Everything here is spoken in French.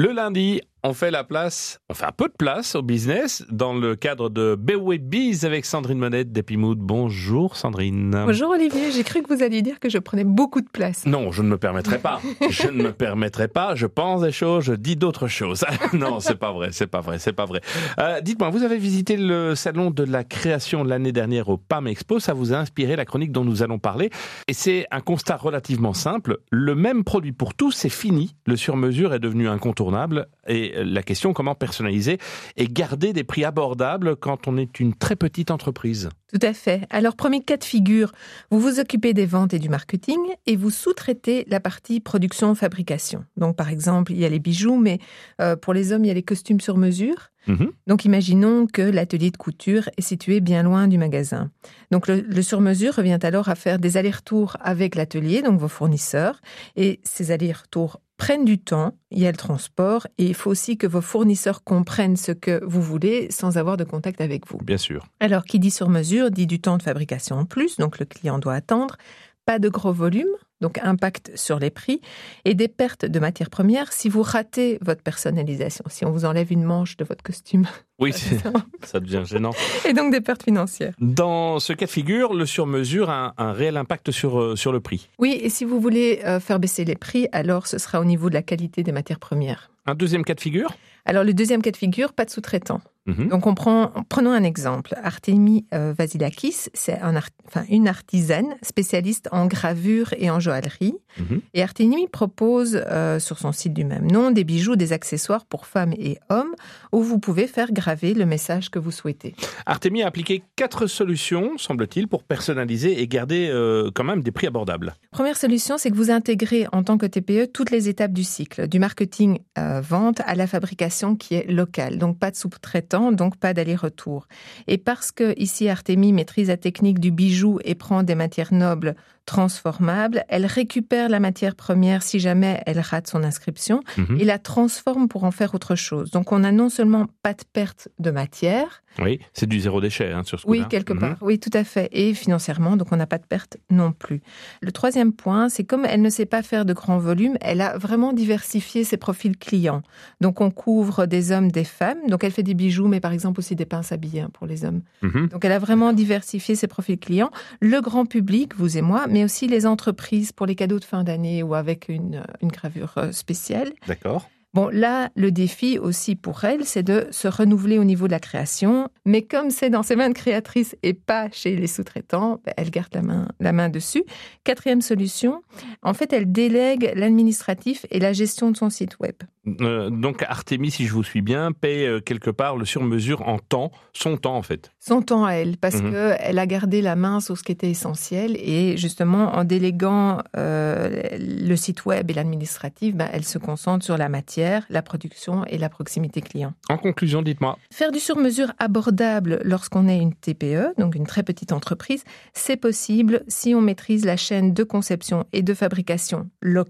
Le lundi, on fait la place, on fait un peu de place au business dans le cadre de Beway Biz avec Sandrine Monette d'Epimood. Bonjour Sandrine. Bonjour Olivier, j'ai cru que vous alliez dire que je prenais beaucoup de place. Non, je ne me permettrai pas. je ne me permettrai pas. Je pense des choses, je dis d'autres choses. non, c'est pas vrai, c'est pas vrai, c'est pas vrai. Euh, Dites-moi, vous avez visité le salon de la création l'année dernière au PAM Expo. Ça vous a inspiré la chronique dont nous allons parler. Et c'est un constat relativement simple. Le même produit pour tous, c'est fini. Le sur-mesure est devenu incontournable. Et la question comment personnaliser et garder des prix abordables quand on est une très petite entreprise? Tout à fait. Alors, premier cas de figure, vous vous occupez des ventes et du marketing et vous sous-traitez la partie production-fabrication. Donc, par exemple, il y a les bijoux, mais euh, pour les hommes, il y a les costumes sur mesure. Mhm. Donc, imaginons que l'atelier de couture est situé bien loin du magasin. Donc, le, le sur-mesure revient alors à faire des allers-retours avec l'atelier, donc vos fournisseurs, et ces allers-retours prennent du temps, il y a le transport, et il faut aussi que vos fournisseurs comprennent ce que vous voulez sans avoir de contact avec vous. Bien sûr. Alors, qui dit sur mesure dit du temps de fabrication en plus, donc le client doit attendre, pas de gros volume, donc impact sur les prix, et des pertes de matières premières si vous ratez votre personnalisation, si on vous enlève une manche de votre costume. Oui, ça devient gênant. Et donc des pertes financières. Dans ce cas de figure, le sur-mesure a un, réel impact sur, euh, sur le prix. Oui, et si vous voulez euh, faire baisser les prix, alors ce sera au niveau de la qualité des matières premières. Un deuxième cas de figure? Alors le deuxième cas de figure, pas de sous-traitant. Mhm. Donc on prend, prenons un exemple. Artemi euh, Vasilakis, c'est un enfin, une artisane spécialiste en gravure et en joaillerie. Mhm. Et Artemi propose euh, sur son site du même nom des bijoux, des accessoires pour femmes et hommes où vous pouvez faire graver le message que vous souhaitez. Artemi a appliqué quatre solutions, semble-t-il, pour personnaliser et garder euh, quand même des prix abordables. Première solution, c'est que vous intégrez en tant que TPE toutes les étapes du cycle, du marketing vente à la fabrication qui est locale. Donc pas de sous-traitant donc pas d'aller-retour. Et parce que ici maîtrise la technique du bijou et prend des matières nobles transformable, elle récupère la matière première si jamais elle rate son inscription mhm. et la transforme pour en faire autre chose. Donc on a non seulement pas de perte de matière. Oui, c'est du zéro déchet hein, sur ce Oui, quelque mhm. part. Oui, tout à fait. Et financièrement, donc on n'a pas de perte non plus. Le troisième point, c'est comme elle ne sait pas faire de grands volumes, elle a vraiment diversifié ses profils clients. Donc on couvre des hommes, des femmes. Donc elle fait des bijoux, mais par exemple aussi des pinces à billets hein, pour les hommes. Mhm. Donc elle a vraiment diversifié ses profils clients. Le grand public, vous et moi, mais aussi les entreprises pour les cadeaux de fin d'année ou avec une, une gravure euh, spéciale. D'accord. Bon, là, le défi aussi pour elle, c'est de se renouveler au niveau de la création. Mais comme c'est dans ses mains de créatrice et pas chez les sous-traitants, ben, elle garde la main, la main dessus. Quatrième solution, en fait, elle délègue l'administratif et la gestion de son site web. Euh, donc Artemis, si je vous suis bien, paie euh, quelque part le sur-mesure en temps, son temps en fait. Son temps à elle, parce mhm. qu'elle a gardé la main sur ce qui était essentiel et justement en déléguant euh, le site web et l'administratif, ben, elle se concentre sur la matière, la production et la proximité client. En conclusion, dites-moi. Faire du sur-mesure abordable lorsqu'on est une TPE, donc une très petite entreprise, c'est possible si on maîtrise la chaîne de conception et de fabrication locale